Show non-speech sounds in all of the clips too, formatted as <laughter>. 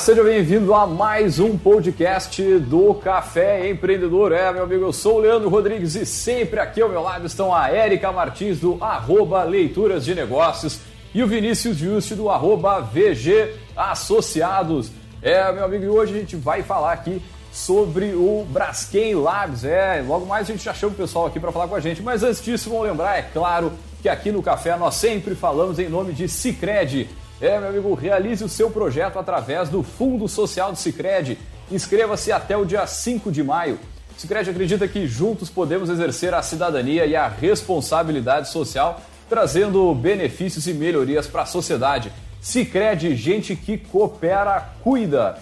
seja bem-vindo a mais um podcast do Café Empreendedor. É, meu amigo, eu sou o Leandro Rodrigues e sempre aqui ao meu lado estão a Érica Martins do arroba Leituras de Negócios e o Vinícius Juste do arroba VG Associados. É, meu amigo, e hoje a gente vai falar aqui sobre o Braskem Labs. É, logo mais a gente já chama o pessoal aqui para falar com a gente. Mas antes disso, vamos lembrar, é claro, que aqui no Café nós sempre falamos em nome de Cicred. É, meu amigo, realize o seu projeto através do Fundo Social do Cicred. Inscreva-se até o dia 5 de maio. Cicred acredita que juntos podemos exercer a cidadania e a responsabilidade social, trazendo benefícios e melhorias para a sociedade. Cicred, gente que coopera, cuida.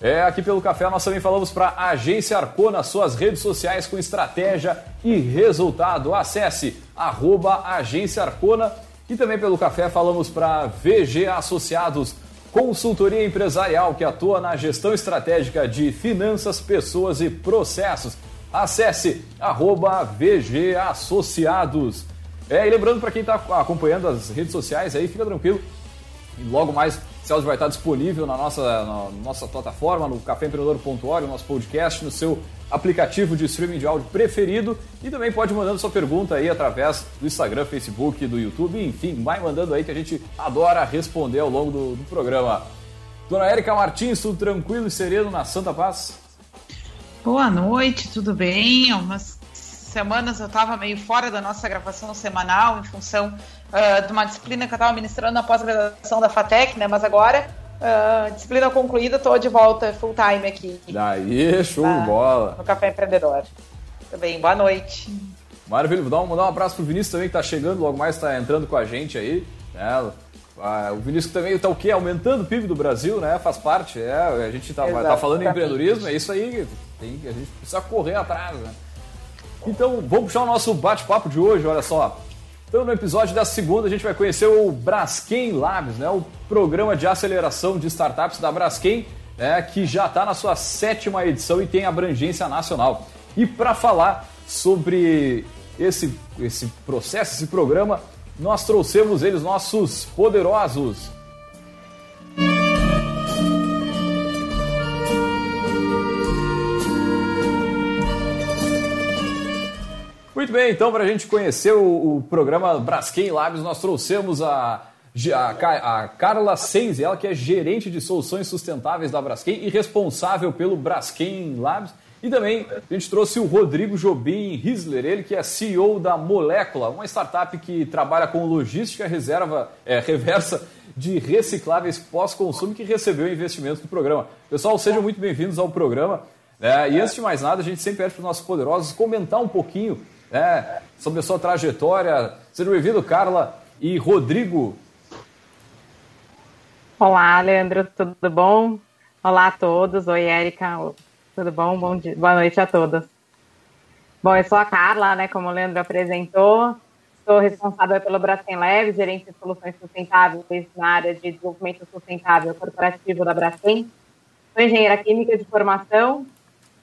É, aqui pelo café nós também falamos para a Agência Arcona, suas redes sociais com estratégia e resultado. Acesse arroba Agência Arcona e também pelo café falamos para VG Associados, consultoria empresarial que atua na gestão estratégica de finanças, pessoas e processos. Acesse arroba VG Associados. É, e lembrando para quem está acompanhando as redes sociais aí, fica tranquilo. E logo mais áudio vai estar disponível na nossa, na nossa plataforma, no caféempreendedor.org, nosso podcast, no seu aplicativo de streaming de áudio preferido e também pode mandando sua pergunta aí através do Instagram, Facebook, do YouTube, enfim, vai mandando aí que a gente adora responder ao longo do, do programa. Dona Érica Martins, tudo tranquilo e sereno na Santa Paz? Boa noite, tudo bem? Umas semanas eu estava meio fora da nossa gravação semanal em função uh, de uma disciplina que eu estava ministrando na pós-graduação da FATEC, né? Mas agora, uh, disciplina concluída, estou de volta full time aqui. Daí, show de bola. No Café Empreendedor. Bem, boa noite. Maravilha, vou dar um, vou dar um abraço pro Vinícius também, que está chegando, logo mais está entrando com a gente aí. Né? o Vinícius também está o quê? Aumentando o PIB do Brasil, né? Faz parte. É, a gente está tá falando em empreendedorismo, é isso aí. Tem, a gente precisa correr atrás, né? Então, vamos puxar o nosso bate-papo de hoje, olha só. Então, no episódio da segunda, a gente vai conhecer o Braskem Labs, né? o programa de aceleração de startups da Braskem, né? que já está na sua sétima edição e tem abrangência nacional. E para falar sobre esse, esse processo, esse programa, nós trouxemos eles, nossos poderosos Muito bem, então, para a gente conhecer o, o, programa Braskem Labs, nós trouxemos a, a, a Carla Senzi, ela que é gerente de soluções sustentáveis da Braskem e responsável pelo Braskem Labs. E também a gente trouxe o Rodrigo Jobim Risler, ele que é CEO da Molécula, uma startup que trabalha com logística reserva, é, reversa de recicláveis pós-consumo que recebeu investimento do programa. Pessoal, sejam muito bem-vindos ao programa. É, e antes de mais nada, a gente sempre pede para os nossos poderosos comentar um pouquinho né, sobre a sua trajetória. Seja bem-vindo, Carla e Rodrigo. Olá, Leandro, tudo bom? Olá a todos. Oi, Érica, tudo bom? bom dia. Boa noite a todos. Bom, eu sou a Carla, né, como o Leandro apresentou. Sou responsável pelo Braskem Leve, gerente de soluções sustentáveis na área de desenvolvimento sustentável corporativo da Braskem. Sou engenheira química de formação,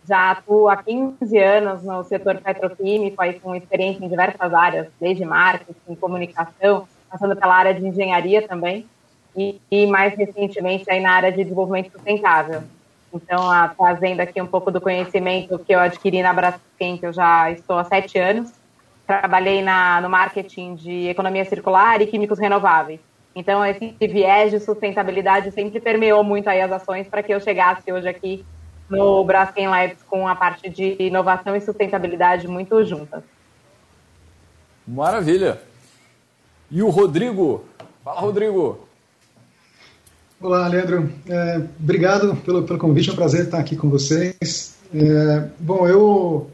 já atuo há 15 anos no setor petroquímico, aí com experiência em diversas áreas, desde marketing, comunicação, passando pela área de engenharia também, e, e mais recentemente aí na área de desenvolvimento sustentável. Então, a, trazendo aqui um pouco do conhecimento que eu adquiri na Braskem, que eu já estou há sete anos, trabalhei na, no marketing de economia circular e químicos renováveis. Então, esse viés de sustentabilidade sempre permeou muito aí as ações para que eu chegasse hoje aqui no Braskem Labs com a parte de inovação e sustentabilidade muito juntas. Maravilha. E o Rodrigo? Fala, Rodrigo. Olá, Leandro. É, obrigado pelo, pelo convite, é um prazer estar aqui com vocês. É, bom, eu,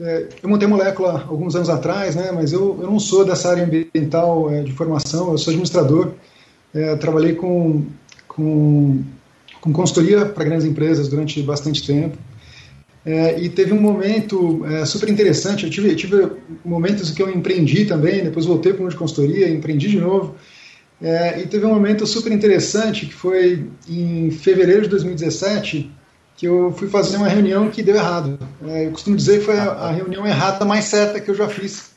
é, eu montei molécula alguns anos atrás, né, mas eu, eu não sou dessa área ambiental é, de formação, eu sou administrador. É, trabalhei com, com com consultoria para grandes empresas durante bastante tempo. É, e teve um momento é, super interessante. Eu tive, tive momentos que eu empreendi também, depois voltei para o de consultoria, empreendi de novo. É, e teve um momento super interessante que foi em fevereiro de 2017 que eu fui fazer uma reunião que deu errado. É, eu costumo dizer que foi a, a, reunião errada mais certa que eu já fiz.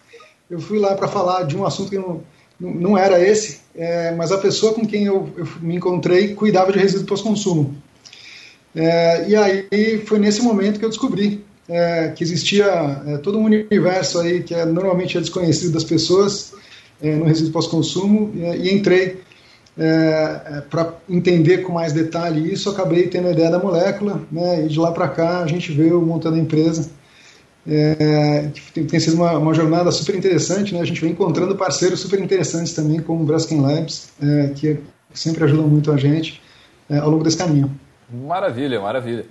Eu fui lá para falar de um assunto que não, não era esse, é, mas a pessoa com quem eu, eu, me encontrei cuidava de resíduo pós-consumo. É, e aí foi nesse momento que eu descobri é, que existia é, todo um universo aí que é, normalmente é desconhecido das pessoas é, no resíduo pós-consumo e, e, entrei para entender com mais detalhe isso, acabei tendo a ideia da molécula, né, e de lá para cá a gente veio montando a empresa, é, tem, sido uma, uma, jornada super interessante, né, a gente vem encontrando parceiros super interessantes também, como o Braskem Labs, é, que sempre ajudam muito a gente é, ao longo desse caminho. Maravilha, maravilha.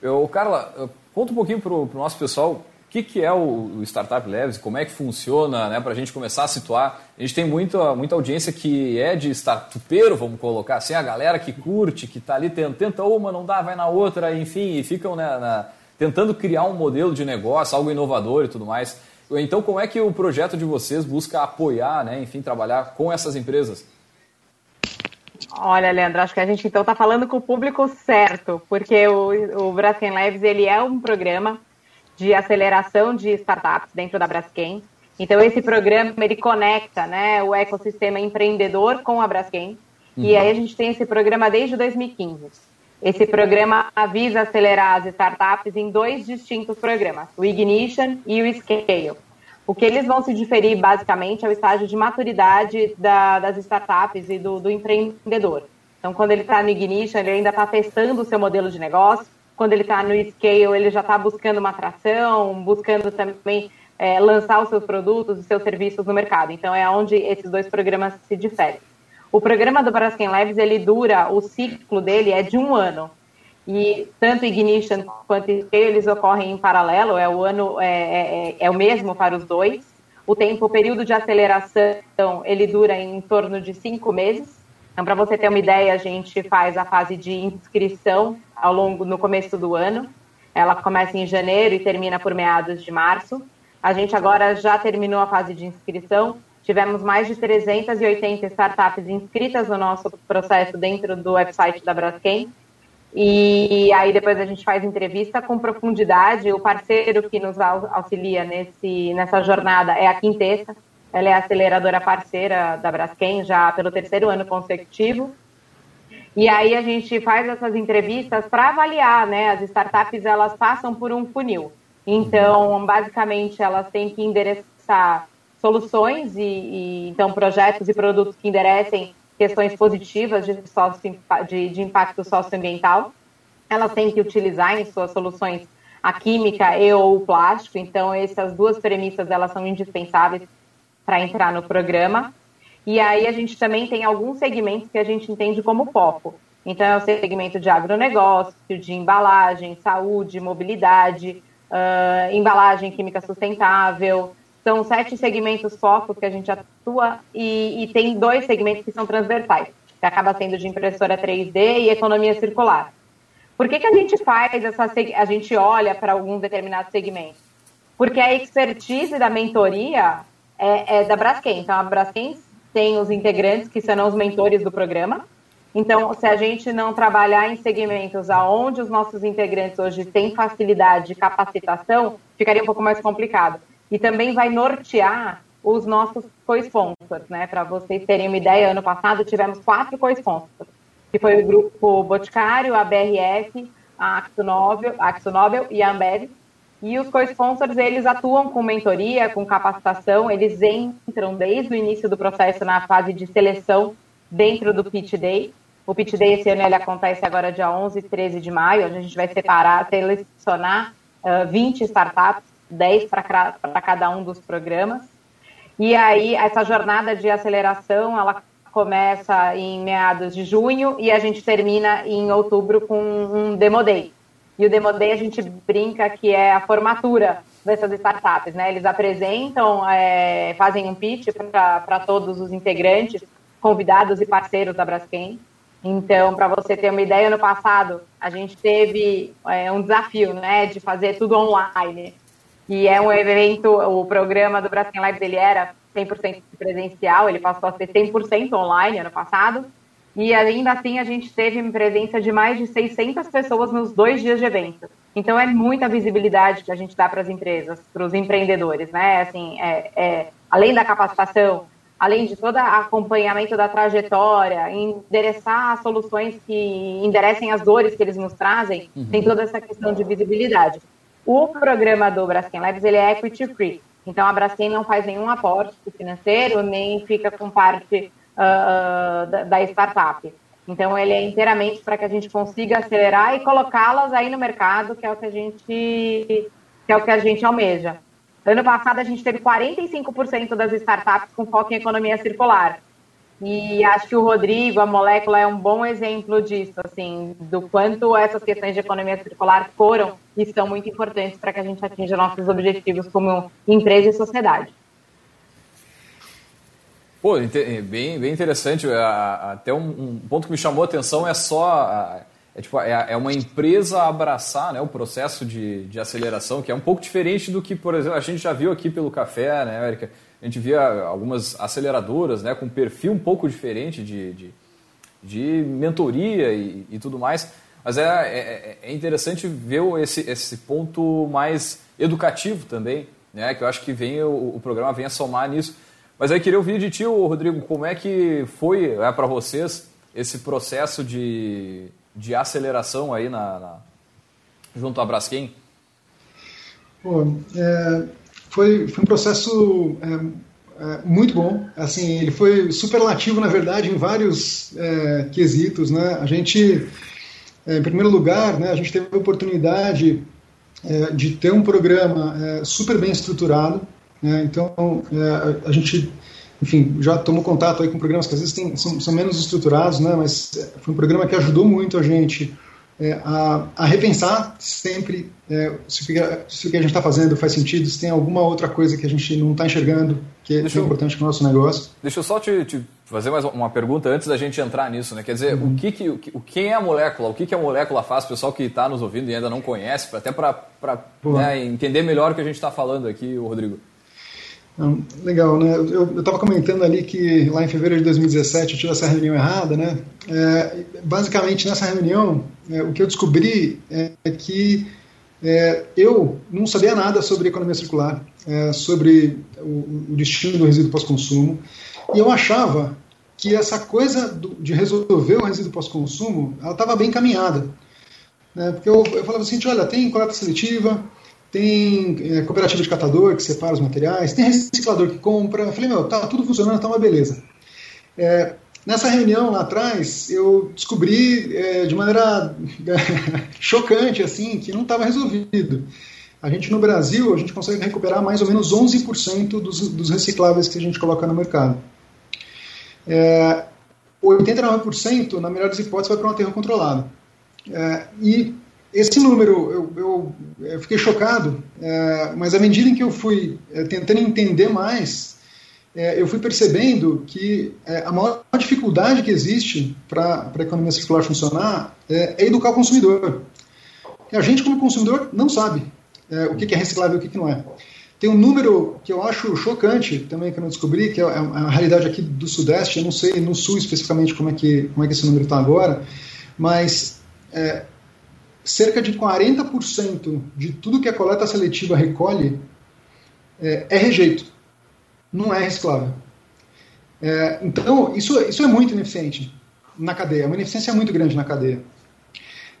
Eu, Carla, conta um pouquinho para o nosso pessoal o que, que é o, Startup Labs, como é que funciona, né, para a gente começar a situar. A gente tem muita, muita audiência que é de startupeiro, vamos colocar assim, a galera que curte, que está ali, tenta, tenta uma, não dá, vai na outra, enfim, e ficam né, na, tentando criar um modelo de negócio, algo inovador e tudo mais. Então, como é que o projeto de vocês busca apoiar, né, enfim, trabalhar com essas empresas? Olha, Leandro, acho que a gente então está falando com o público certo, porque o, o Braskem Labs ele é um programa de aceleração de startups dentro da Braskem. Então esse programa ele conecta, né, o ecossistema empreendedor com a Braskem. Uhum. E aí a gente tem esse programa desde 2015. Esse programa visa acelerar as startups em dois distintos programas, o Ignition e o Scale. O que eles vão se diferir basicamente é o estágio de maturidade da, das startups e do, do empreendedor. Então, quando ele está no Ignition, ele ainda está testando o seu modelo de negócio. Quando ele está no Scale, ele já está buscando uma atração, buscando também é, lançar os seus produtos e seus serviços no mercado. Então, é onde esses dois programas se diferem. O programa do Braskem Labs, ele dura, o ciclo dele é de um ano. E tanto Ignition quanto Scale, eles ocorrem em paralelo, é o ano é, é, é, é o mesmo para os dois. O tempo, o período de aceleração, ele dura em torno de cinco meses. Então, para você ter uma ideia, a gente faz a fase de inscrição ao longo no começo do ano. Ela começa em janeiro e termina por meados de março. A gente agora já terminou a fase de inscrição. Tivemos mais de 380 startups inscritas no nosso processo dentro do website da Braskem. E aí depois a gente faz entrevista com profundidade. O parceiro que nos auxilia nesse, nessa jornada é a Quintessa. Ela é a aceleradora parceira da Braskem já pelo terceiro ano consecutivo. E aí a gente faz essas entrevistas para avaliar, né? As startups elas passam por um funil. Então, basicamente, elas têm que endereçar soluções e, e então projetos e produtos que enderecem questões positivas de, sócio, de, de impacto socioambiental. Elas têm que utilizar em suas soluções a química e ou o plástico. Então, essas duas premissas elas são indispensáveis para entrar no programa. E aí a gente também tem alguns segmentos que a gente entende como foco. Então, é o segmento de agronegócio, de embalagem, saúde, mobilidade, uh, embalagem química sustentável, são sete segmentos focos que a gente atua e, e, tem dois segmentos que são transversais, que acaba sendo de impressora 3D e economia circular. Por que, que a gente faz essa, a gente olha para alguns determinados segmentos? Porque a expertise da mentoria é, é da Braskem. Então, a Braskem tem os integrantes que serão os mentores do programa. Então, se a gente não trabalhar em segmentos aonde os nossos integrantes hoje têm facilidade de capacitação, ficaria um pouco mais complicado e também vai nortear os nossos co-sponsors, né? Para vocês terem uma ideia, ano passado tivemos quatro co-sponsors, que foi o grupo Boticário, a BRF, a Axonobel, a e a Ambev. E os co-sponsors, eles atuam com mentoria, com capacitação, eles entram desde o início do processo na fase de seleção dentro do Pitch Day. O Pitch Day esse ano ele acontece agora dia 11 e 13 de maio, onde a gente vai separar, selecionar uh, 20 startups 10 para cada um dos programas. E aí, essa jornada de aceleração, ela começa em meados de junho e a gente termina em outubro com um Demo Day. E o Demo Day a gente brinca que é a formatura dessas startups, né? Eles apresentam, é, fazem um pitch para todos os integrantes, convidados e parceiros da Braskem. Então, para você ter uma ideia, ano passado a gente teve é, um desafio, né, de fazer tudo online que é um evento, o programa do Braskem Lives ele era 100% presencial, ele passou a ser 100% online ano passado, e ainda assim a gente teve presença de mais de 600 pessoas nos dois dias de evento. Então é muita visibilidade que a gente dá para as empresas, para os empreendedores, né? Assim, é, é, além da capacitação, além de todo acompanhamento da trajetória, endereçar soluções que enderecem as dores que eles nos trazem, uhum. tem toda essa questão de visibilidade. O programa do Braskem Labs ele é equity free, então a Braskem não faz nenhum aporte financeiro nem fica com parte uh, da, da startup. Então ele é inteiramente para que a gente consiga acelerar e colocá-las aí no mercado, que é o que a gente que é o que a gente almeja. Ano passado, a gente teve 45% das startups com foco em economia circular. E acho que o Rodrigo, a molécula, é um bom exemplo disso, assim, do quanto essas questões de economia circular foram e são muito importantes para que a gente atinja nossos objetivos como empresa e sociedade. Pô, bem, bem interessante. Até um, um ponto que me chamou a atenção é só é, tipo, é, é uma empresa abraçar né, o processo de, de aceleração, que é um pouco diferente do que, por exemplo, a gente já viu aqui pelo café, né, Erika? A gente via algumas aceleradoras né, com perfil um pouco diferente de, de, de mentoria e, e, tudo mais. Mas é, é, é, interessante ver esse, esse ponto mais educativo também, né, que eu acho que vem, o, o programa vem a somar nisso. Mas aí queria ouvir de ti, Rodrigo, como é que foi é, para vocês esse processo de de aceleração aí na, na junto à Braskem? Pô, é, foi, foi um processo é, é, muito bom. Assim, ele foi superlativo, na verdade, em vários é, quesitos. Né? A gente, é, em primeiro lugar, né, a gente teve a oportunidade é, de ter um programa super bem estruturado. Né? Então, a gente enfim, já tomou contato aí com programas que às vezes tem, são, são, menos estruturados, né, mas é, foi um programa que ajudou muito a gente é, a, a, repensar sempre é, se, o que, se, o que, a gente está fazendo faz sentido, se tem alguma outra coisa que a gente não está enxergando que é, é importante para o nosso negócio. Deixa eu só te, te, fazer mais uma pergunta antes da gente entrar nisso, né? Quer dizer, uhum. o que, que o, o que é a molécula? O que, que a molécula faz? O pessoal que está nos ouvindo e ainda não conhece, até para né, entender melhor o que a gente está falando aqui, o Rodrigo. Legal, né? Eu estava comentando ali que lá em fevereiro de 2017 eu tive essa reunião errada, né? É, basicamente nessa reunião é, o que eu descobri é, que é, eu não sabia nada sobre economia circular, é, sobre o, o, destino do resíduo pós-consumo, e eu achava que essa coisa do, de resolver o resíduo pós-consumo, ela estava bem caminhada, né? Porque eu, eu falava assim, olha, tem coleta seletiva, tem é, cooperativa de catador que separa os materiais, tem reciclador que compra. Eu falei, meu, tá tudo funcionando, tá uma beleza. É, nessa reunião lá atrás, eu descobri é, de maneira <laughs> chocante, assim, que não estava resolvido. A gente no Brasil, a gente consegue recuperar mais ou menos 11% dos, dos recicláveis que a gente coloca no mercado. É, 89%, na melhor das hipóteses, vai para um aterro controlado. É, e esse número eu, eu, eu fiquei chocado, é, mas à medida em que eu fui é, tentando entender mais, é, eu fui percebendo que é, a maior dificuldade que existe para a economia circular funcionar é, é, educar o consumidor. A gente, como consumidor, não sabe é, o que, que é reciclável e o que, que não é. Tem um número que eu acho chocante também que eu não descobri, que é a realidade aqui do Sudeste, eu não sei no Sul especificamente como é que, como é que esse número está agora, mas é, cerca de 40% de tudo que a coleta seletiva recolhe é, é rejeito, não é reciclável. É, então, isso, isso é muito ineficiente na cadeia, uma ineficiência muito grande na cadeia.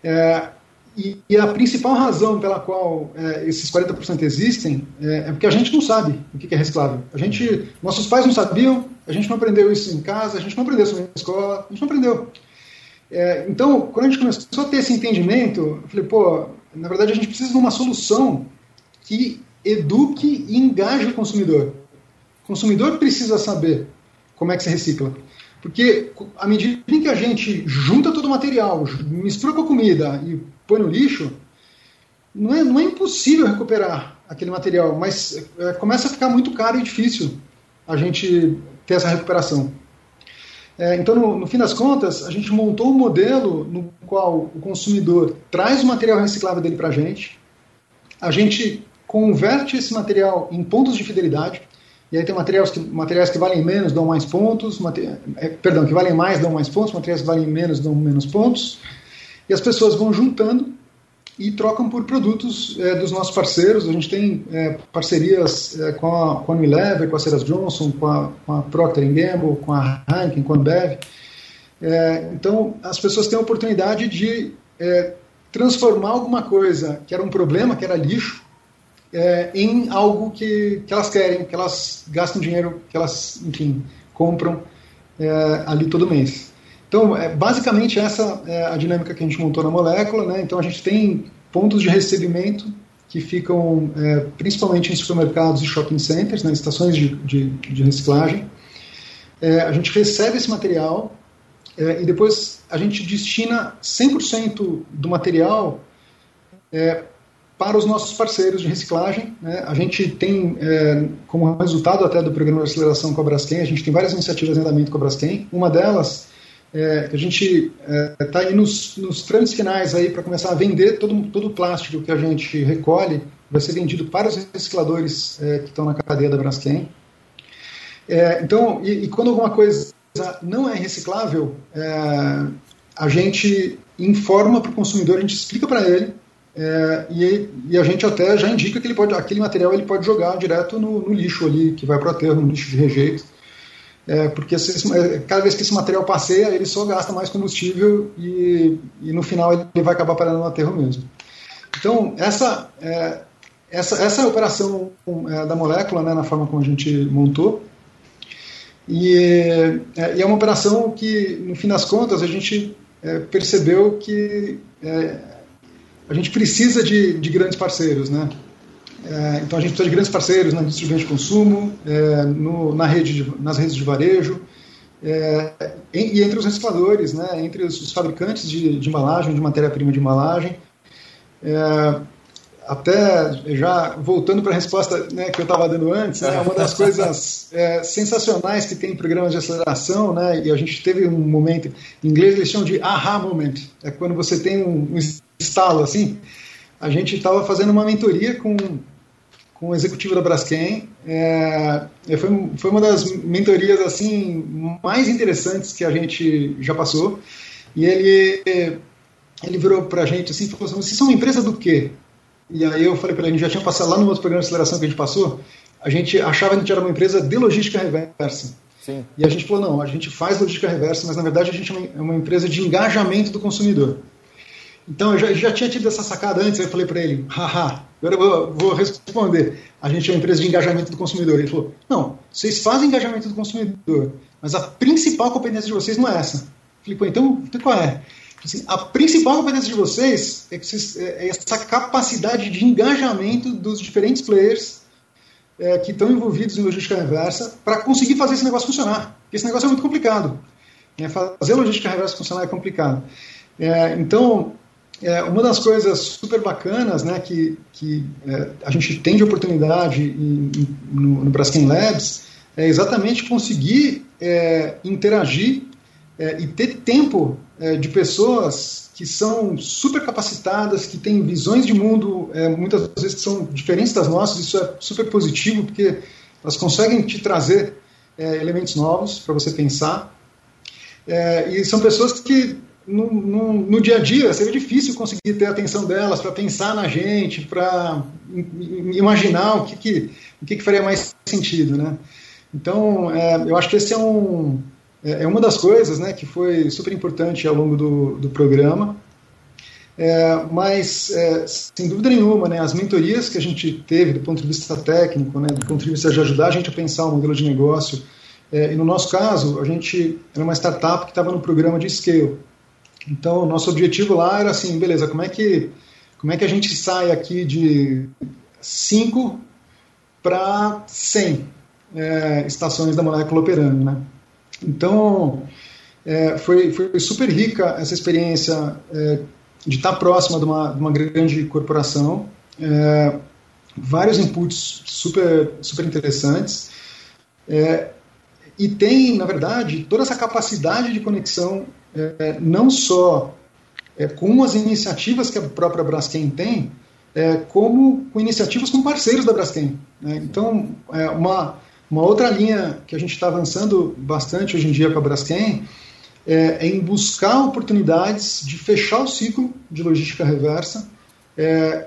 É, e, e, a principal razão pela qual é, esses 40% existem é, é, porque a gente não sabe o que é reciclável. A gente, nossos pais não sabiam, a gente não aprendeu isso em casa, a gente não aprendeu isso na escola, a gente não aprendeu. É, então, quando a gente começou a ter esse entendimento, eu falei, pô, na verdade a gente precisa de uma solução que eduque e engaje o consumidor. O consumidor precisa saber como é que se recicla. Porque à medida em que a gente junta todo o material, mistura com a comida e põe no lixo, não é, não é impossível recuperar aquele material, mas é, começa a ficar muito caro e difícil a gente ter essa recuperação. É, então, no, no, fim das contas, a gente montou um modelo no qual o consumidor traz o material reciclável dele para a gente, a gente converte esse material em pontos de fidelidade, e aí tem materiais que, materiais que valem menos dão mais pontos, é, perdão, que valem mais dão mais pontos, materiais que valem menos dão menos pontos, e as pessoas vão juntando e trocam por produtos é, dos nossos parceiros. A gente tem é, parcerias é, com, a, com a Unilever, com a Ceras Johnson, com a, com a Procter Gamble, com a Heineken, com a Bev. É, então, as pessoas têm a oportunidade de transformar alguma coisa que era um problema, que era lixo, em algo que, que elas querem, que elas gastam dinheiro, que elas, enfim, compram ali todo mês. Então, é, basicamente, essa é a dinâmica que a gente montou na molécula. Né? Então, a gente tem pontos de recebimento que ficam é, principalmente em supermercados e shopping centers, né, estações de, de, de reciclagem. É, a gente recebe esse material é, e depois a gente destina 100% do material é, para os nossos parceiros de reciclagem. Né? A gente tem, é, como resultado até do programa de aceleração com a Braskem, a gente tem várias iniciativas em andamento com a Braskem. Uma delas é, a gente está é, aí nos, nos trâmites finais aí para começar a vender todo, todo o plástico que a gente recolhe, vai ser vendido para os recicladores é, que estão na cadeia da Braskem. É, então, e, e, quando alguma coisa não é reciclável, é, a gente informa para o consumidor, a gente explica para ele é, e, e, a gente até já indica que ele pode, aquele material ele pode jogar direto no, no lixo ali, que vai para o aterro, no lixo de rejeito é, porque cada vez que esse material passeia, ele só gasta mais combustível e, e no final ele vai acabar parando no aterro mesmo. Então, essa, é, essa, essa é operação é, da molécula, né, na forma como a gente montou, e é, é uma operação que, no fim das contas, a gente é, percebeu que a gente precisa de, de grandes parceiros, né? É, então a gente precisa de grandes parceiros na indústria de consumo, é, no, na rede de, nas redes de varejo é, e entre os recicladores, né, entre os, fabricantes de, de, embalagem, de matéria-prima de embalagem. Até já voltando para a resposta né, que eu estava dando antes, né, uma das coisas é, sensacionais que tem em programas de aceleração, né, e a gente teve um momento, em inglês eles chamam de aha moment, é quando você tem um, um estalo assim. A gente estava fazendo uma mentoria com com o executivo da Braskem. É, é, foi, foi uma das mentorias assim mais interessantes que a gente já passou. E ele, ele virou para a gente assim e falou assim, vocês são uma empresa do quê? E aí eu falei para ele, a gente já tinha passado lá no outro programa de aceleração que a gente passou, a gente achava que a gente era uma empresa de logística reversa. Sim. E a gente falou, não, a gente faz logística reversa, mas na verdade a gente é uma empresa de engajamento do consumidor. Então eu já, já tinha tido essa sacada antes, eu falei para ele, haha, agora eu vou, vou, responder. A gente é uma empresa de engajamento do consumidor. Ele falou, não, vocês fazem engajamento do consumidor, mas a principal competência de vocês não é essa. Eu falei, pô, então, então qual é? Assim, a principal competência de vocês é, vocês, é, é essa capacidade de engajamento dos diferentes players é, que estão envolvidos em logística reversa para conseguir fazer esse negócio funcionar. Porque esse negócio é muito complicado. Né? Fazer logística reversa funcionar é complicado. É, então, é, uma das coisas super bacanas né, que, que é, a gente tem de oportunidade em, em, no, no Braskem Labs é exatamente conseguir é, interagir é, e ter tempo é, de pessoas que são super capacitadas, que têm visões de mundo é, muitas vezes que são diferentes das nossas, isso é super positivo, porque elas conseguem te trazer elementos novos para você pensar. e são pessoas que no, no, no, dia a dia seria difícil conseguir ter a atenção delas para pensar na gente, para imaginar o que, que, o que, que faria mais sentido, né? Então, é, eu acho que esse é um é, é uma das coisas, né, que foi super importante ao longo do, do programa. É, mas, é, sem dúvida nenhuma, né, as mentorias que a gente teve do ponto de vista técnico, né, do ponto de vista de ajudar a gente a pensar o modelo de negócio, é, e no nosso caso, a gente era uma startup que estava no programa de Scale. Então, o nosso objetivo lá era assim, beleza, como é que, como é que a gente sai aqui de 5 para 100 é, estações da molécula operando, né? Então, é, foi, foi super rica essa experiência é, de estar próxima de uma, de uma grande corporação, é, vários inputs super, super interessantes, é, e tem, na verdade, toda essa capacidade de conexão é, não só é, com as iniciativas que a própria Braskem tem, é, como com iniciativas com parceiros da Braskem. Né? Então, é, uma, uma outra linha que a gente está avançando bastante hoje em dia com a Braskem é, é, em buscar oportunidades de fechar o ciclo de logística reversa é,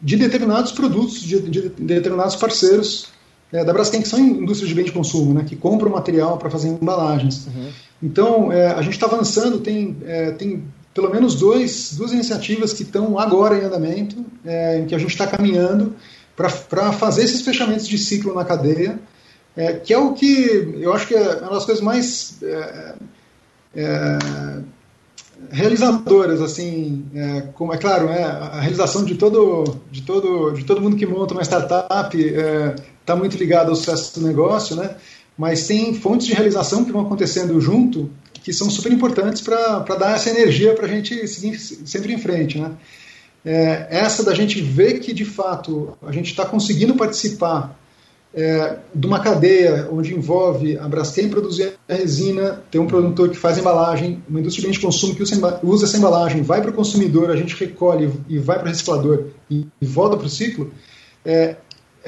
de determinados produtos, de, de determinados parceiros é, da Braskem, que são indústrias de bem de consumo, né, que compram material para fazer embalagens. Uhum. Então, é, a gente está avançando, tem, é, tem pelo menos dois, duas iniciativas que estão agora em andamento, é, em que a gente está caminhando para fazer esses fechamentos de ciclo na cadeia, é, que é o que eu acho que é uma das coisas mais é, é, realizadoras, assim, é, como é claro, é, a realização de todo, de todo, de todo mundo que monta uma startup está é, muito ligado ao sucesso do negócio, né? Mas tem fontes de realização que vão acontecendo junto que são super importantes para dar essa energia para a gente seguir sempre em frente, né? É, essa da gente ver que de fato a gente está conseguindo participar é, de uma cadeia onde envolve a Braskem produzir a resina, tem um produtor que faz embalagem, uma indústria de consumo que usa essa embalagem, vai para o consumidor, a gente recolhe e vai para o reciclador e, e volta para o ciclo, é,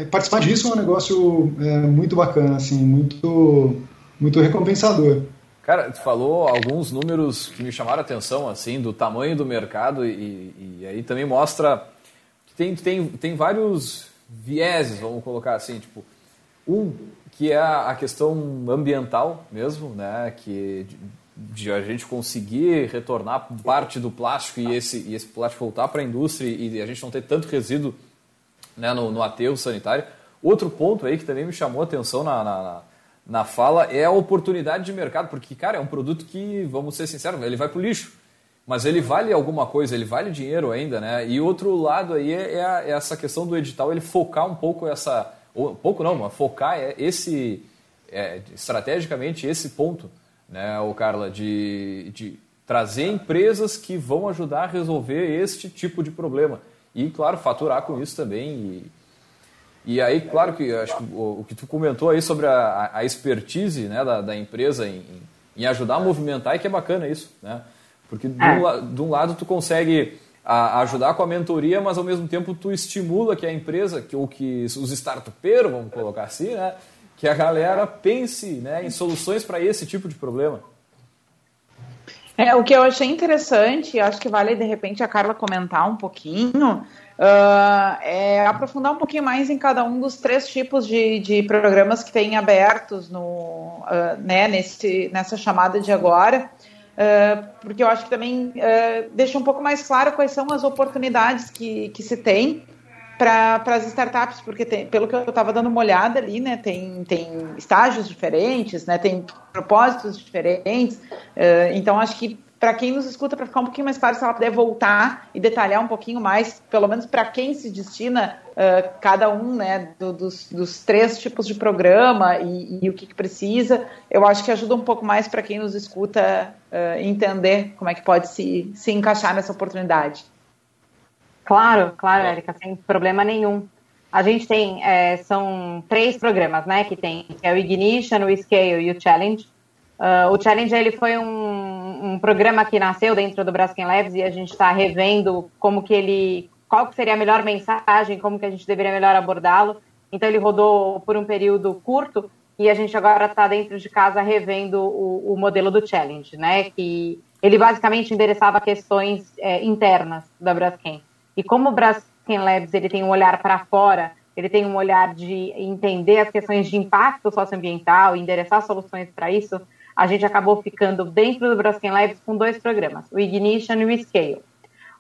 participar disso é um negócio é, muito bacana, assim, muito, muito recompensador. Cara, tu falou alguns números que me chamaram a atenção, assim, do tamanho do mercado e, e aí também mostra que tem, tem, tem vários vieses, vamos colocar assim, tipo, um, que é a questão ambiental mesmo, né? Que de, de a gente conseguir retornar parte do plástico e esse, e esse plástico voltar para a indústria e a gente não ter tanto resíduo né, no, no aterro sanitário. Outro ponto aí que também me chamou a atenção na, na, na fala é a oportunidade de mercado, porque, cara, é um produto que, vamos ser sinceros, ele vai para o lixo mas ele vale alguma coisa, ele vale dinheiro ainda, né? E outro lado aí é, é, é essa questão do edital, ele focar um pouco essa, ou, pouco não, mas focar esse, é, estrategicamente esse ponto, né, o Carla, de, de trazer empresas que vão ajudar a resolver este tipo de problema e, claro, faturar com isso também. E, e aí, claro que acho que o, o que tu comentou aí sobre a, a expertise né, da, da empresa em, em ajudar a movimentar é que é bacana isso, né? Porque de, é. um, de um lado tu consegue a, ajudar com a mentoria, mas ao mesmo tempo tu estimula que a empresa, que, ou que os startupeiros, vamos colocar assim, né, que a galera pense né, em soluções para esse tipo de problema. É, o que eu achei interessante, acho que vale de repente a Carla comentar um pouquinho, uh, é aprofundar um pouquinho mais em cada um dos três tipos de, de programas que tem abertos no, uh, né, nesse, nessa chamada de agora. Uh, porque eu acho que também deixa um pouco mais claro quais são as oportunidades que, que se tem para as startups, porque tem, pelo que eu estava dando uma olhada ali, né, tem, tem estágios diferentes, né, tem propósitos diferentes, uh, então acho que para quem nos escuta, para ficar um pouquinho mais claro, se ela puder voltar e detalhar um pouquinho mais, pelo menos para quem se destina uh, cada um né, do, dos, dos, três tipos de programa e, e o que, que, precisa, eu acho que ajuda um pouco mais para quem nos escuta uh, entender como é que pode se, se encaixar nessa oportunidade. Claro, claro, Érica, sem problema nenhum. A gente tem, é, são três programas, né, que tem, que é o Ignition, o Scale e o Challenge. Uh, o Challenge ele foi um, um, programa que nasceu dentro do Braskem Labs e a gente está revendo como que ele, qual que seria a melhor mensagem, como que a gente deveria melhor abordá-lo. Então ele rodou por um período curto e a gente agora está dentro de casa revendo o, o, modelo do Challenge, né? Que ele basicamente endereçava questões é, internas da Braskem. E como o Braskem Labs ele tem um olhar para fora, ele tem um olhar de entender as questões de impacto socioambiental endereçar soluções para isso, a gente acabou ficando dentro do Braskem Labs com dois programas, o Ignition e o Scale.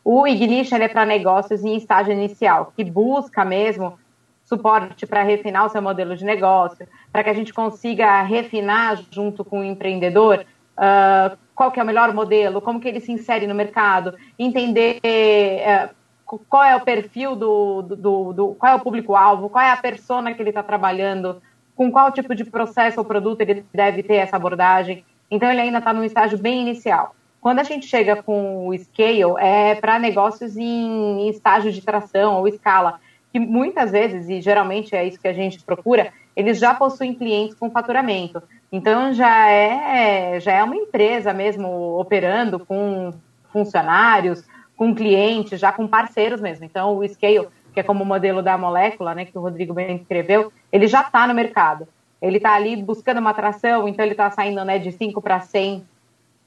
O Ignition é para negócios em estágio inicial, que busca mesmo suporte para refinar o seu modelo de negócio, para que a gente consiga refinar junto com o empreendedor uh, qual que é o melhor modelo, como que ele se insere no mercado, entender uh, qual é o perfil do, do, do, do qual é o público-alvo, qual é a persona que ele está trabalhando, com qual tipo de processo ou produto ele deve ter essa abordagem. Então, ele ainda está num estágio bem inicial. Quando a gente chega com o scale, é para negócios em, estágio de tração ou escala, que muitas vezes, e geralmente é isso que a gente procura, eles já possuem clientes com faturamento. Então, já é, já é uma empresa mesmo operando com funcionários, com clientes, já com parceiros mesmo. Então, o scale que é como o modelo da molécula, né, que o Rodrigo bem escreveu, ele já está no mercado. Ele está ali buscando uma atração, então ele está saindo né, de 5 para 100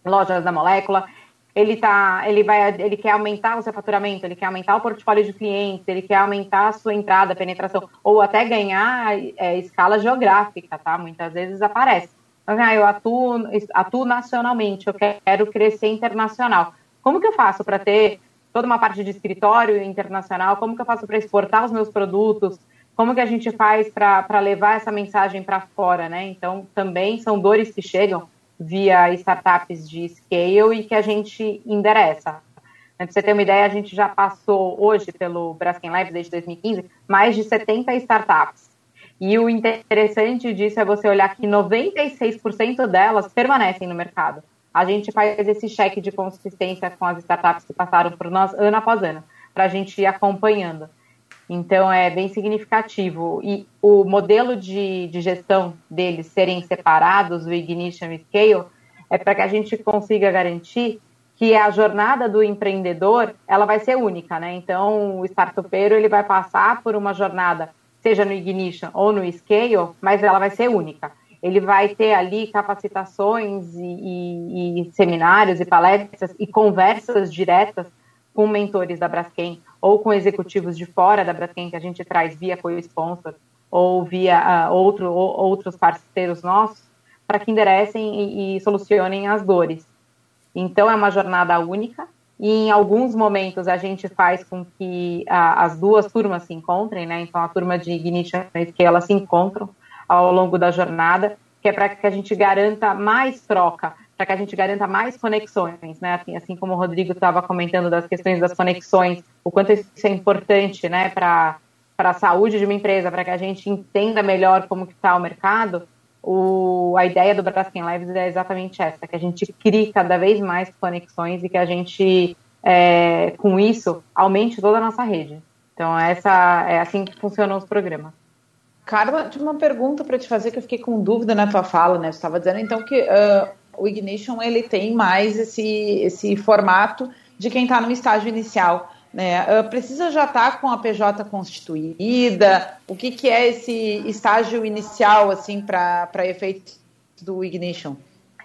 lojas da molécula. ele tá, ele vai, ele quer aumentar o seu faturamento, ele quer aumentar o portfólio de clientes, ele quer aumentar a sua entrada, penetração, ou até ganhar é, escala geográfica, tá? Muitas vezes aparece. Mas, ah, eu atuo, atuo nacionalmente, eu quero crescer internacional. Como que eu faço para ter toda uma parte de escritório internacional? Como que eu faço para exportar os meus produtos? Como que a gente faz para levar essa mensagem para fora, né? Então, também são dores que chegam via startups de scale e que a gente endereça. Para você ter uma ideia, a gente já passou hoje pelo Braskem Labs desde 2015 mais de 70 startups. E o interessante disso é você olhar que 96% delas permanecem no mercado. A gente faz esse cheque de consistência com as startups que passaram por nós ano após ano, para a gente ir acompanhando. Então é bem significativo. E o modelo de, de gestão deles serem separados, o Ignition e Scale, é para que a gente consiga garantir que a jornada do empreendedor ela vai ser única, né? Então o startupeiro ele vai passar por uma jornada, seja no Ignition ou no Scale, mas ela vai ser única. Ele vai ter ali capacitações e, e, e seminários e palestras e conversas diretas com mentores da Braskem ou com executivos de fora da Braskem que a gente traz via co-sponsor ou via uh, outro, ou, outros parceiros nossos para que enderecem e, e, solucionem as dores. Então é uma jornada única e em alguns momentos a gente faz com que uh, as duas turmas se encontrem, né? Então a turma de Ignition que elas se encontram ao longo da jornada, que é para que a gente garanta mais troca, para que a gente garanta mais conexões, né? Assim, assim como o Rodrigo estava comentando das questões das conexões, o quanto isso é importante, né, para para a saúde de uma empresa, para que a gente entenda melhor como está o mercado, o, a ideia do Braskem Lives é exatamente essa, que a gente crie cada vez mais conexões e que a gente, é, com isso, aumente toda a nossa rede. Então, essa é assim que funcionam os programas. Carla, tinha uma pergunta para te fazer que eu fiquei com dúvida na tua fala, né? Você estava dizendo então que uh, o Ignition ele tem mais esse, esse formato de quem está no estágio inicial. Né? Uh, precisa já estar tá com a PJ constituída? O que, que é esse estágio inicial assim para efeito do Ignition?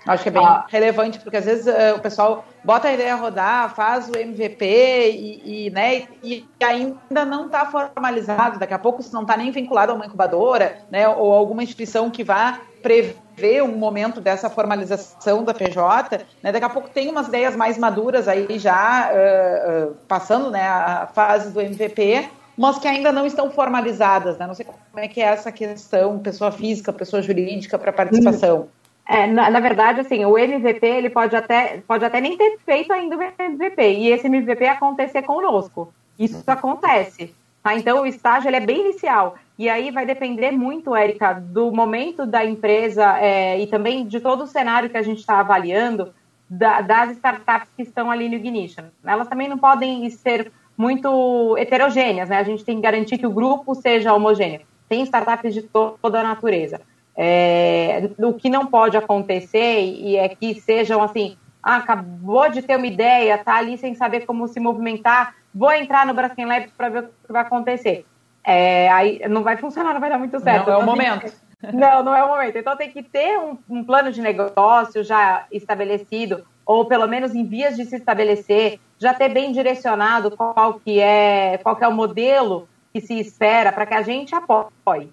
Acho que é bem ah. relevante, porque às vezes uh, o pessoal bota a ideia a rodar, faz o MVP e, e né, e ainda não está formalizado. Daqui a pouco isso não está nem vinculado a uma incubadora, né, ou alguma instituição que vá prever um momento dessa formalização da PJ. Né, daqui a pouco tem umas ideias mais maduras aí já uh, uh, passando né, a fase do MVP, mas que ainda não estão formalizadas. Né? Não sei como é que é essa questão, pessoa física, pessoa jurídica para participação. É, na, na, verdade, assim, o MVP ele pode até, pode até nem ter feito ainda o MVP, e esse MVP acontecer conosco. Isso acontece. Tá? Então, o estágio ele é bem inicial. E aí vai depender muito, Érica, do momento da empresa é, e também de todo o cenário que a gente está avaliando da, das startups que estão ali no Ignition. Elas também não podem ser muito heterogêneas, né? A gente tem que garantir que o grupo seja homogêneo. Tem startups de toda a natureza. É, o que não pode acontecer e é que sejam assim, ah, acabou de ter uma ideia, tá ali sem saber como se movimentar, vou entrar no Braskem Labs para ver o que vai acontecer. É, aí não vai funcionar, não vai dar muito certo. Não é o então, momento. Que... não, não é o momento. Então tem que ter um, um plano de negócio já estabelecido, ou pelo menos em vias de se estabelecer, já ter bem direcionado qual que é, qual que é o modelo que se espera para que a gente apoie.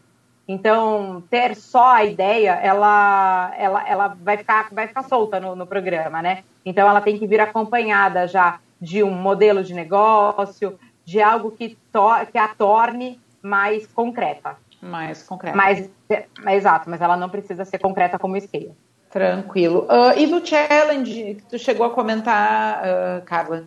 Então, ter só a ideia, ela, ela, ela vai, ficar, vai ficar solta no, no programa, né? Então, ela tem que vir acompanhada já de um modelo de negócio, de algo que, to, que a torne mais concreta. Mais concreta. Mais, é, exato, mas ela não precisa ser concreta como scale. Tranquilo. Uh, e no challenge que tu chegou a comentar, uh, Carla?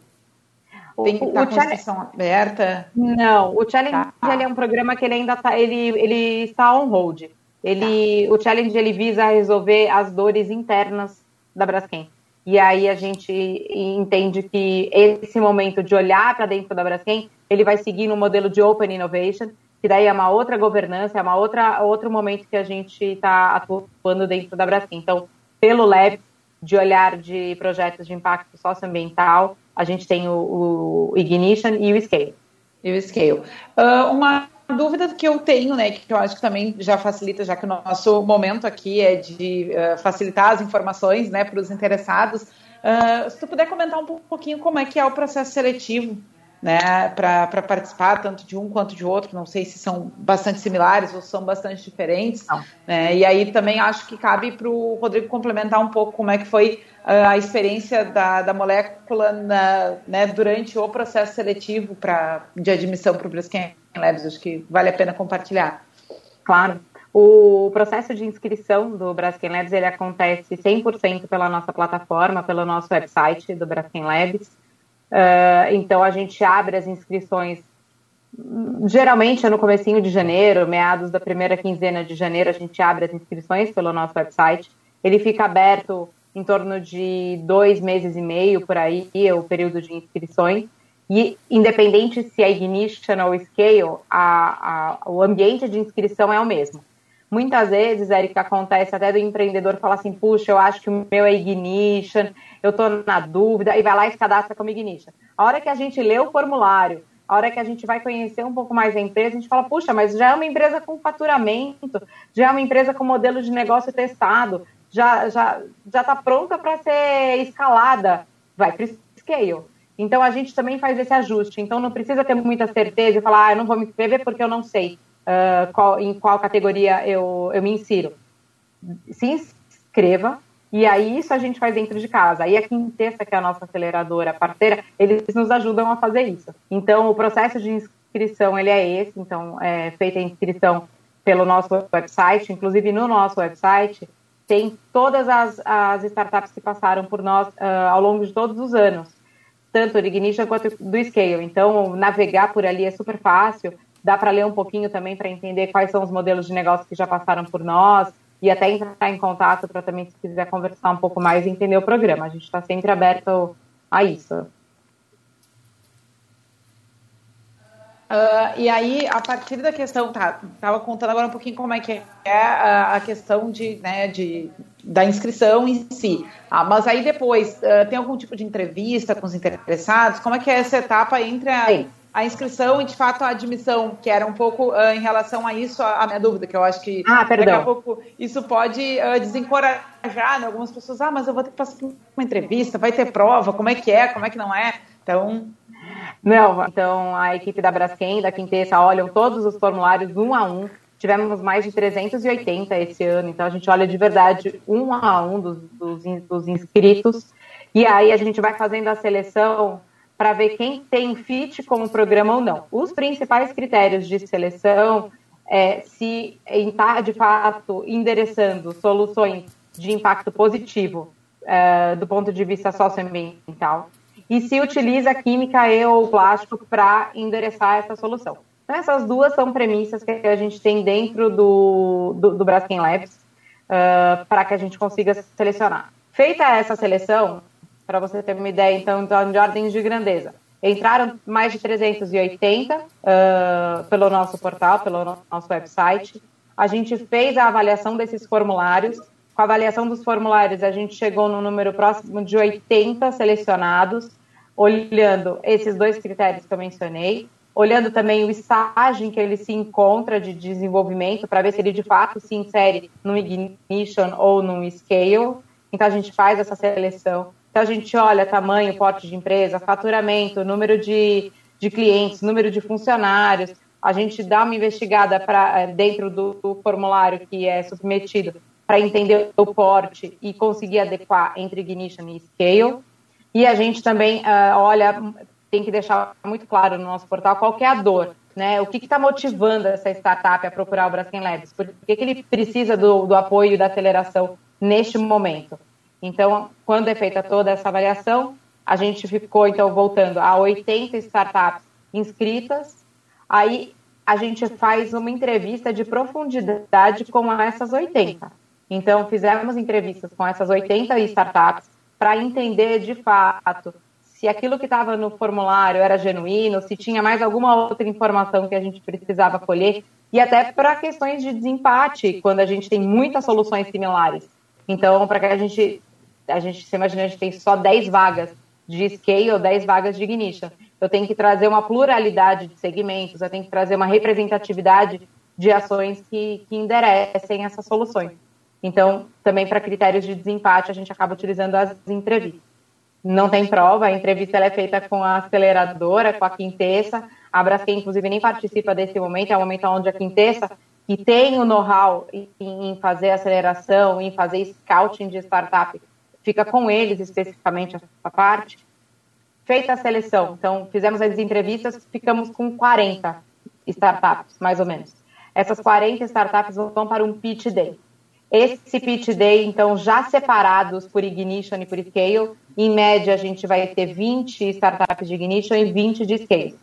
Tem que estar tá aberta? Não, o Challenge tá. ele é um programa que ele ainda está, ele, ele está on hold. Ele, tá. O Challenge ele visa resolver as dores internas da Braskem. E aí a gente entende que esse momento de olhar para dentro da Braskem, ele vai seguir no modelo de Open Innovation, que daí é uma outra governança, é uma outra outro momento que a gente está atuando dentro da Braskem. Então, pelo Lab de olhar de projetos de impacto socioambiental, a gente tem o, o Ignition e o Scale. E o Scale. Uh, uma dúvida que eu tenho, né, que eu acho que também já facilita, já que o nosso momento aqui é de uh, facilitar as informações, né, para os interessados. Uh, se tu puder comentar um pouquinho como é que é o processo seletivo né, para participar tanto de um quanto de outro, não sei se são bastante similares ou são bastante diferentes. Né, e aí também acho que cabe para o Rodrigo complementar um pouco como é que foi a experiência da, da molécula na, né, durante o processo seletivo pra, de admissão para o Braskem Labs. Acho que vale a pena compartilhar. Claro. O processo de inscrição do Braskem Labs ele acontece 100% pela nossa plataforma, pelo nosso website do Braskem Labs. Uh, então a gente abre as inscrições geralmente é no comecinho de janeiro, meados da primeira quinzena de janeiro, a gente abre as inscrições pelo nosso website. Ele fica aberto em torno de dois meses e meio por aí, é o período de inscrições. E independente se é Ignition ou Scale, a, a, o ambiente de inscrição é o mesmo. Muitas vezes, Erika, acontece até do empreendedor falar assim, puxa, eu acho que o meu é Ignition, eu estou na dúvida, e vai lá e se cadastra como Ignition. A hora que a gente lê o formulário, a hora que a gente vai conhecer um pouco mais a empresa, a gente fala, puxa, mas já é uma empresa com faturamento, já é uma empresa com modelo de negócio testado, já já já está pronta para ser escalada, vai para scale. Então a gente também faz esse ajuste. Então não precisa ter muita certeza e falar, ah, eu não vou me inscrever porque eu não sei uh, qual, em qual categoria eu, eu me insiro. Se inscreva, e aí isso a gente faz dentro de casa. Aí a Quintessa, que é a nossa aceleradora parceira, eles nos ajudam a fazer isso. Então o processo de inscrição ele é esse, então é feita a inscrição pelo nosso website, inclusive no nosso website tem todas as, as startups que passaram por nós uh, ao longo de todos os anos, tanto do Ignition quanto do Scale. Então, navegar por ali é super fácil dá para ler um pouquinho também para entender quais são os modelos de negócio que já passaram por nós e até entrar em contato para também, se quiser conversar um pouco mais entender o programa. A gente está sempre aberto a isso. Uh, e aí, a partir da questão, tá, tava contando agora um pouquinho como é que é a, a questão de, né, de, da inscrição em si. Ah, mas aí depois, uh, tem algum tipo de entrevista com os interessados? Como é que é essa etapa entre a, a inscrição e, de fato, a admissão, que era um pouco uh, em relação a isso, a, a, minha dúvida, que eu acho que ah, daqui a pouco isso pode desencorajar né? algumas pessoas. Ah, mas eu vou ter que passar por uma entrevista, vai ter prova, como é que é, como é que não é. Então. Não, então a equipe da Braskem, da Quintessa, olham todos os formulários um a um. Tivemos mais de 380 esse ano, então a gente olha de verdade um a um dos, dos, dos inscritos. E aí a gente vai fazendo a seleção para ver quem tem fit com o programa ou não. Os principais critérios de seleção é se está, de fato, endereçando soluções de impacto positivo é, do ponto de vista socioambiental e se utiliza química e ou plástico para endereçar essa solução. Então, essas duas são premissas que a gente tem dentro do, do, do Braskem Labs uh, para que a gente consiga selecionar. Feita essa seleção, para você ter uma ideia, então, de ordens de grandeza. Entraram mais de 380 uh, pelo nosso portal, pelo nosso website. A gente fez a avaliação desses formulários. Com a avaliação dos formulários, a gente chegou no número próximo de 80 selecionados, olhando esses dois critérios que eu mencionei, olhando também o estágio em que ele se encontra de desenvolvimento, para ver se ele de fato se insere no ignition ou no scale. Então a gente faz essa seleção. Então a gente olha tamanho, porte de empresa, faturamento, número de, de clientes, número de funcionários. A gente dá uma investigada pra, eh, dentro do, do formulário que é submetido para entender o porte e conseguir adequar entre ignition e scale. E a gente também uh, olha, tem que deixar muito claro no nosso portal qual é a dor, né? O que está motivando essa startup a procurar o Braskem Labs? Por que, que ele precisa do, do apoio e da aceleração neste momento? Então, quando é feita toda essa avaliação, a gente ficou, então, voltando a 80 startups inscritas, aí a gente faz uma entrevista de profundidade com essas 80. Então, fizemos entrevistas com essas 80 startups para entender de fato se aquilo que estava no formulário era genuíno, se tinha mais alguma outra informação que a gente precisava colher, e até para questões de desempate, quando a gente tem muitas soluções similares. Então, para que a gente a gente, se imagina, a gente tem só 10 vagas de scale ou 10 vagas de ignition. Eu tenho que trazer uma pluralidade de segmentos, eu tenho que trazer uma representatividade de ações que, que enderecem essas soluções. Então, também para critérios de desempate, a gente acaba utilizando as entrevistas. não tem prova, a entrevista é feita com a aceleradora, com a Quintessa, a Braskem, inclusive, nem participa desse momento, é o momento onde a Quintessa, que tem o know-how em fazer aceleração, em fazer scouting de startup, fica com eles especificamente essa parte. Feita a seleção, então fizemos as entrevistas, ficamos com 40 startups, mais ou menos. Essas 40 startups vão para um pitch day. Esse pitch day, então, já separados por Ignition e por Scale, em média a gente vai ter 20 startups de Ignition e 20 de Scale,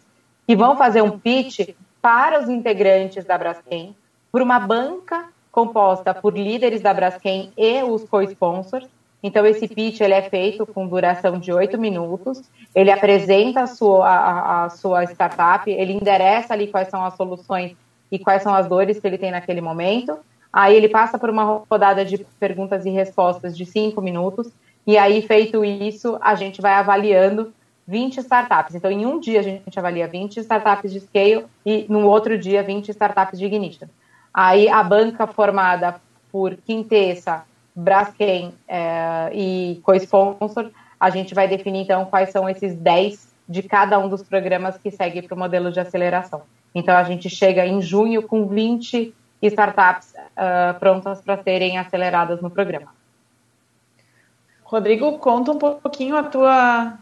que vão fazer um pitch para os integrantes da Braskem, por uma banca composta por líderes da Braskem e os co-sponsors. Então, esse pitch ele é feito com duração de oito minutos. Ele apresenta a sua, a, a sua startup, ele endereça ali quais são as soluções e quais são as dores que ele tem naquele momento. Aí ele passa por uma rodada de perguntas e respostas de cinco minutos. E aí, feito isso, a gente vai avaliando 20 startups. Então, em um dia, a gente avalia 20 startups de Scale e no outro dia, 20 startups de Ignition. Aí, a banca formada por Quintessa, Braskem é, e co-sponsor, a gente vai definir, então, quais são esses 10 de cada um dos programas que segue para o modelo de aceleração. Então, a gente chega em junho com 20 startups uh, prontas para serem aceleradas no programa. Rodrigo, conta um pouquinho a tua,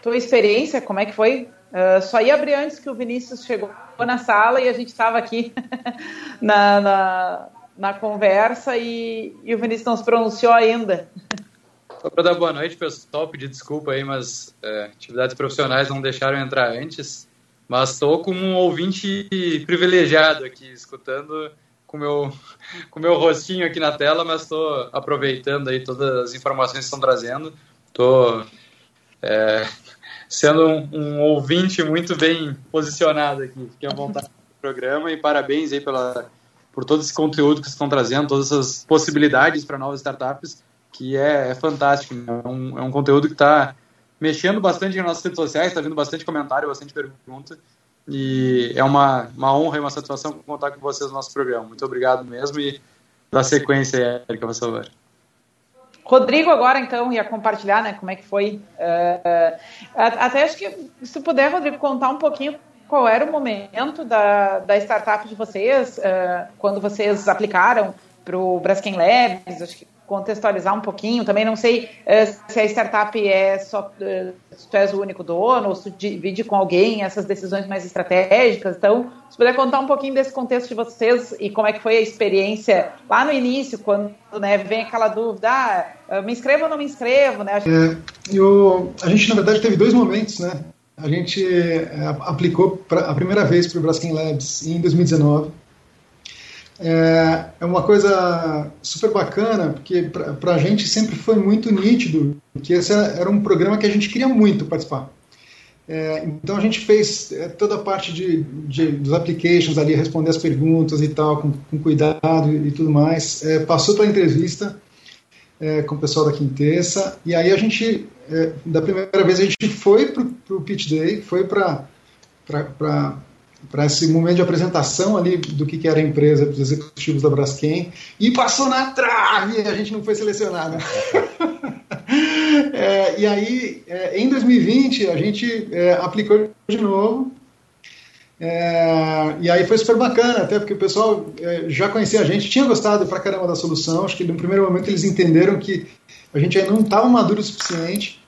tua experiência, como é que foi? Uh, só ia abrir antes que o Vinícius chegou na sala e a gente estava aqui <laughs> na, na, na, conversa e, e o Vinícius não se pronunciou ainda. Só para dar boa noite, pessoal, pedir desculpa aí, mas é, atividades profissionais não deixaram entrar antes. Mas estou como um ouvinte privilegiado aqui, escutando com meu, com meu rostinho aqui na tela, mas estou aproveitando aí todas as informações que estão trazendo. Estou é, sendo um, um, ouvinte muito bem posicionado aqui. Fiquei à vontade do programa e parabéns aí pela, por todo esse conteúdo que estão trazendo, todas essas possibilidades para novas startups, que é, é fantástico. Né? É, um, é um conteúdo que está mexendo bastante nas nossas redes sociais, está vindo bastante comentário, bastante pergunta. E é uma, uma honra e uma satisfação contar com vocês no nosso programa. Muito obrigado mesmo e dá sequência, Érica, por favor. Rodrigo agora, então, ia compartilhar, né, como é que foi. Uh, até acho que, se puder, Rodrigo, contar um pouquinho qual era o momento da, da startup de vocês, uh, quando vocês aplicaram para o Braskem Labs, acho que contextualizar um pouquinho. Também não sei uh, se a startup é só uh, se tu és o único dono ou se tu divide com alguém essas decisões mais estratégicas. Então, se puder contar um pouquinho desse contexto de vocês e como é que foi a experiência lá no início, quando né, vem aquela dúvida, ah, me inscrevo ou não me inscrevo, né? É, eu, a gente, na verdade, teve dois momentos, né? A gente é, aplicou pra, a primeira vez para o Braskem Labs em 2019 é, é uma coisa super bacana, porque para a gente sempre foi muito nítido que esse era um programa que a gente queria muito participar. É, então a gente fez é, toda a parte de, de, dos applications ali, responder as perguntas e tal, com, com cuidado e, tudo mais. É, passou pela entrevista é, com o pessoal da Quintessa, e aí a gente, é, da primeira vez, a gente foi para o Pitch Day, foi para para esse momento de apresentação ali do que, que era a empresa dos executivos da Braskem e passou na trave, a gente não foi selecionado. <laughs> é, e aí, é, em 2020, a gente é, aplicou de novo. É, e aí foi super bacana, até porque o pessoal é, já conhecia a gente, tinha gostado pra caramba da solução. Acho que no primeiro momento eles entenderam que a gente ainda não estava maduro o suficiente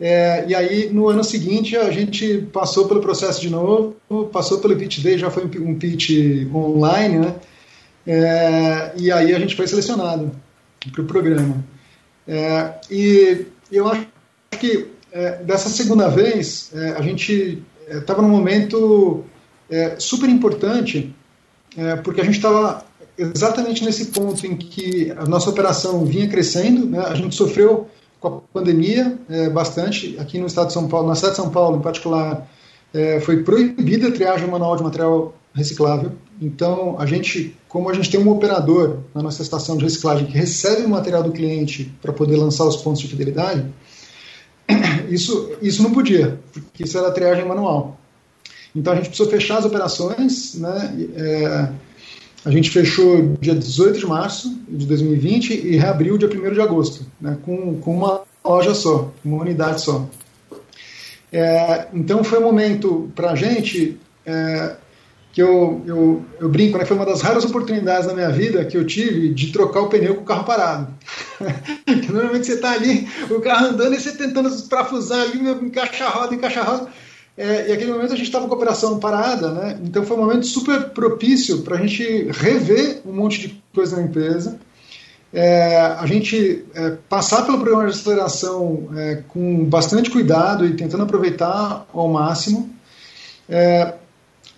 é, e aí, no ano seguinte, a gente passou pelo processo de novo, passou pelo pitch day, já foi um pitch online, né? É, e aí a gente foi selecionado para o programa. É, e eu acho que é, dessa segunda vez, é, a gente estava num momento é, super importante, porque a gente estava exatamente nesse ponto em que a nossa operação vinha crescendo, né? a gente sofreu com a pandemia é, bastante. Aqui no estado de São Paulo, na cidade de São Paulo em particular, é, foi proibida a triagem manual de material reciclável. Então, a gente, como a gente tem um operador na nossa estação de reciclagem que recebe o material do cliente para poder lançar os pontos de fidelidade, <coughs> isso, isso não podia, porque isso era triagem manual. Então, a gente precisou fechar as operações, né? É, a gente fechou dia 18 de março de 2020 e reabriu dia 1 de agosto, né, com, com uma loja só, uma unidade só. É, então foi um momento para a gente é, que eu, eu, eu brinco, né, foi uma das raras oportunidades na minha vida que eu tive de trocar o pneu com o carro parado. <laughs> normalmente você está ali, o carro andando e você tentando parafusar ali, encaixa a roda, encaixa a roda. É, e aquele momento a gente estava com a operação parada, né? Então foi um momento super propício para a gente rever um monte de coisa na empresa. É, a gente é, passar pelo programa de aceleração é, com bastante cuidado e tentando aproveitar ao máximo. É,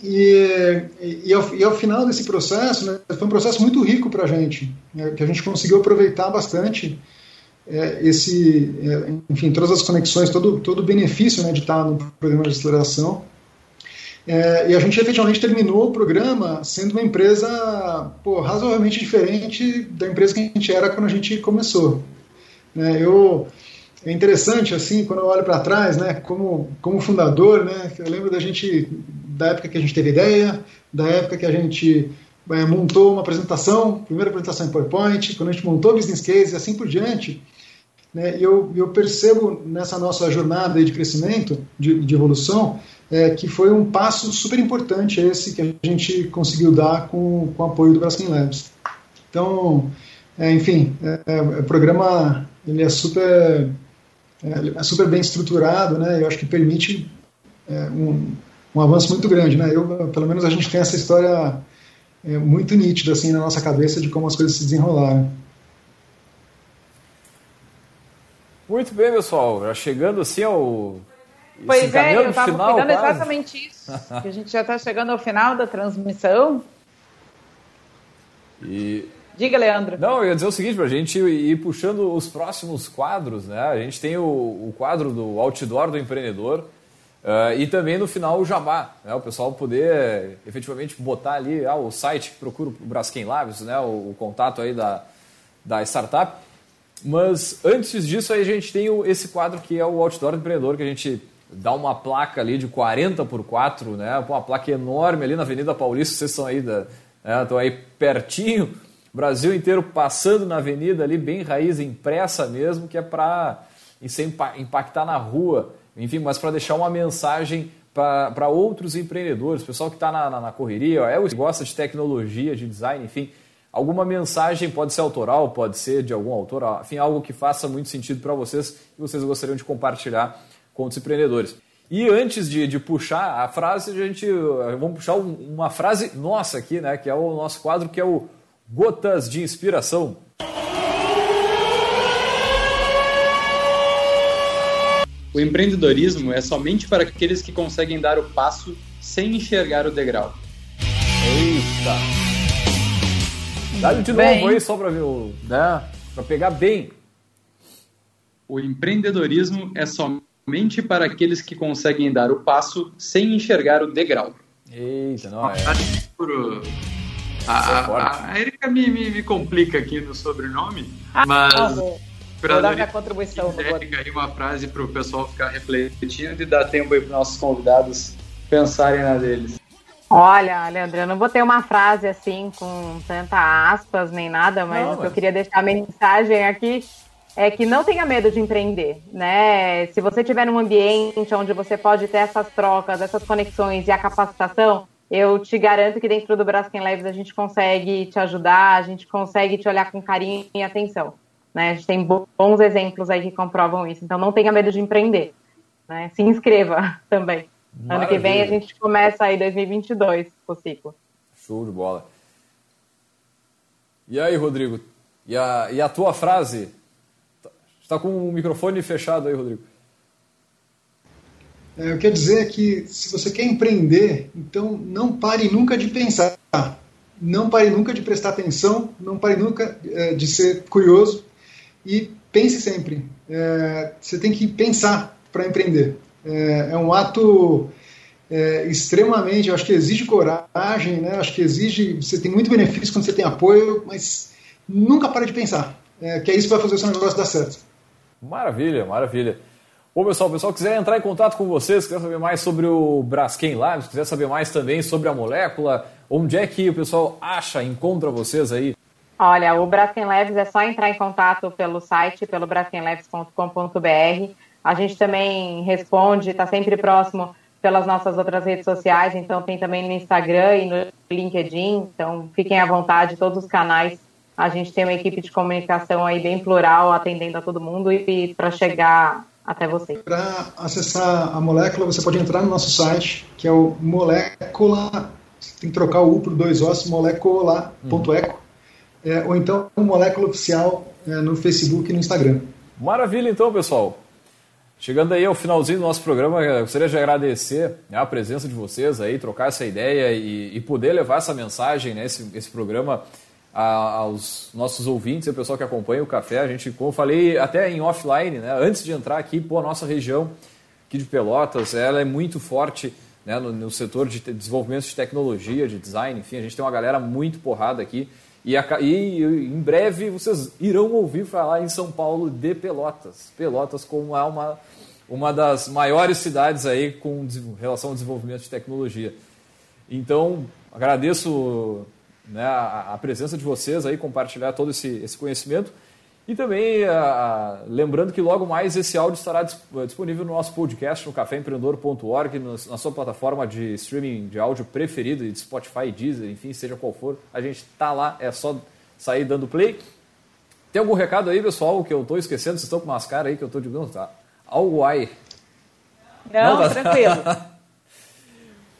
e, e, ao, e, ao, final desse processo, né, foi um processo muito rico para a gente, né, que a gente conseguiu aproveitar bastante é, esse, é, enfim, todas as conexões, todo, todo o benefício né, de estar no programa de aceleração. É, e a gente efetivamente terminou o programa sendo uma empresa pô, razoavelmente diferente da empresa que a gente era quando a gente começou. É, eu, é interessante, assim, quando eu olho para trás, né, como, como fundador, né, eu lembro da gente, da época que a gente teve ideia, da época que a gente é, montou uma apresentação, primeira apresentação em PowerPoint, quando a gente montou o business case e assim por diante. Né, e eu, eu percebo nessa nossa jornada de crescimento, de, de evolução, é, que foi um passo super importante esse que a gente conseguiu dar com, com o apoio do Braskem Labs. Então, é, enfim, é, é, o programa ele é super, é, é, super bem estruturado, né? Eu acho que permite é, um, um avanço muito grande, né? Eu, pelo menos a gente tem essa história muito nítida assim na nossa cabeça de como as coisas se desenrolaram. Muito bem, pessoal. Já chegando assim ao Pois é, eu estava pegando quase. exatamente isso. que a gente já está chegando ao final da transmissão. E... Diga, Leandro. Não, eu ia dizer o seguinte, para a gente ir puxando os próximos quadros, né? A gente tem o, o quadro do outdoor do empreendedor uh, e também no final o jabá, né? O pessoal poder efetivamente botar ali ah, o site que procura o Braskem Labs, né? O, o, contato aí da, da startup. Mas antes disso aí a gente tem esse quadro que é o outdoor do empreendedor que a gente dá uma placa ali de 40 por 4, né? Uma placa enorme ali na Avenida Paulista, vocês estão aí, da, né? estão aí pertinho, Brasil inteiro passando na avenida ali, bem raiz, impressa mesmo, que é para impactar na rua, enfim, mas para deixar uma mensagem para outros empreendedores, pessoal que está na, na, na, correria, é o que gosta de tecnologia, de design, enfim, alguma mensagem pode ser autoral, pode ser de algum autor, enfim, algo que faça muito sentido para vocês e vocês gostariam de compartilhar com os empreendedores. E antes de, de puxar a frase, a gente vamos puxar uma frase nossa aqui, né? Que é o nosso quadro, que é o Gotas de Inspiração. O empreendedorismo é somente para aqueles que conseguem dar o passo sem enxergar o degrau. Eita! Dá de bem. novo aí só para ver, né? Para pegar bem. O empreendedorismo é somente para aqueles que conseguem dar o passo sem enxergar o degrau. Eita, não é. A, a, a Erika me, me, me, complica aqui no sobrenome, ah, mas. Ah, vou, vou dar minha contribuição. Erika, aí uma frase para o pessoal ficar refletindo e dar tempo aí para nossos convidados pensarem na deles. Olha, Leandro, eu não botei uma frase assim com tanta aspas nem nada, mas não, eu queria deixar a mensagem aqui é que não tenha medo de empreender, né? Se você tiver num ambiente onde você pode ter essas trocas, essas conexões e a capacitação, eu te garanto que dentro do Braskem Labs a gente consegue te ajudar, a gente consegue te olhar com carinho e atenção. Né? A gente tem bons exemplos aí que comprovam isso. Então não tenha medo de empreender. Né? Se inscreva <laughs> também. Maravilha. Ano que vem a gente começa aí 2022 o ciclo. Show de bola. E aí, Rodrigo? E a, e a tua frase? Está com o microfone fechado aí, Rodrigo. É, eu quero dizer que se você quer empreender, então não pare nunca de pensar, não pare nunca de prestar atenção, não pare nunca é, de ser curioso e pense sempre. É, você tem que pensar para empreender. É, é, um ato é, extremamente, eu acho que exige coragem, né? acho que exige, você tem muito benefício quando você tem apoio, mas nunca pare de pensar, é, que é isso que vai fazer o seu negócio dar certo. Maravilha, maravilha. Bom, pessoal, o pessoal quiser entrar em contato com vocês, quiser saber mais sobre o Braskem Labs, quiser saber mais também sobre a molécula, onde é que o pessoal acha, encontra vocês aí? Olha, o Braskem Labs é só entrar em contato pelo site, pelo braskenlabs.com.br. A gente também responde, está sempre próximo pelas nossas outras redes sociais, então tem também no Instagram e no LinkedIn, então fiquem à vontade, todos os canais. A gente tem uma equipe de comunicação aí bem plural, atendendo a todo mundo e para chegar até você. Para acessar a molécula, você pode entrar no nosso site, que é o molécula, tem que trocar o U por dois ossos, molécula.eco, uhum. é, ou então o molécula oficial é, no Facebook e no Instagram. Maravilha então, pessoal. Chegando aí ao finalzinho do nosso programa, gostaria de agradecer né, a presença de vocês aí, trocar essa ideia e, e poder levar essa mensagem, né, esse, esse programa a, aos nossos ouvintes e ao pessoal que acompanha o café. A gente, como eu falei até em offline, né, antes de entrar aqui, pô, a nossa região aqui de Pelotas, ela é muito forte né, no, no setor de desenvolvimento de tecnologia, de design, enfim, a gente tem uma galera muito porrada aqui. E, a, e, em breve vocês irão ouvir falar em São Paulo de Pelotas. Pelotas como é uma, uma das maiores cidades aí com relação ao desenvolvimento de tecnologia. Então, agradeço né, a, a, presença de vocês aí, compartilhar todo esse, esse conhecimento. E também, a, a, lembrando que logo mais esse áudio estará disponível no nosso podcast no caféempreendedor.org, na sua plataforma de streaming de áudio preferida, de Spotify, Deezer, enfim, seja qual for. A gente está lá, é só sair dando play. Tem algum recado aí, pessoal, que eu estou esquecendo? Vocês estão com umas caras aí que eu estou dizendo? Tá. Algo aí. Não, Não tá... tranquilo. <laughs>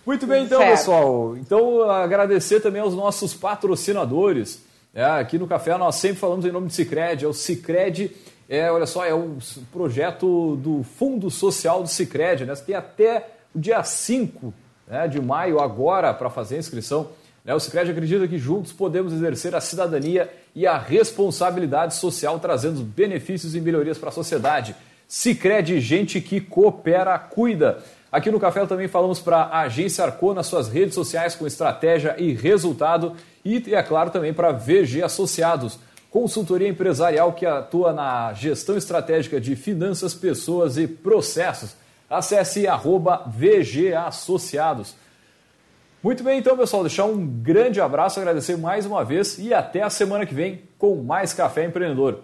Muito bem, então, certo. pessoal. Então, agradecer também aos nossos patrocinadores. É, aqui no Café nós sempre falamos em nome de Cicred. É o Cicred, é, olha só, é um projeto do Fundo Social do Cicred. Né? Você tem até o dia 5 né, de maio agora para fazer a inscrição. Né? O Cicred acredita que juntos podemos exercer a cidadania e a responsabilidade social, trazendo benefícios e melhorias para a sociedade. Cicred, gente que coopera, cuida. Aqui no Café também falamos para a Agência Arco nas suas redes sociais com estratégia e resultado e, é claro, também para VG Associados, consultoria empresarial que atua na gestão estratégica de finanças, pessoas e processos. Acesse arroba VG Associados. Muito bem, então, pessoal, deixar um grande abraço, agradecer mais uma vez e até a semana que vem com mais Café Empreendedor.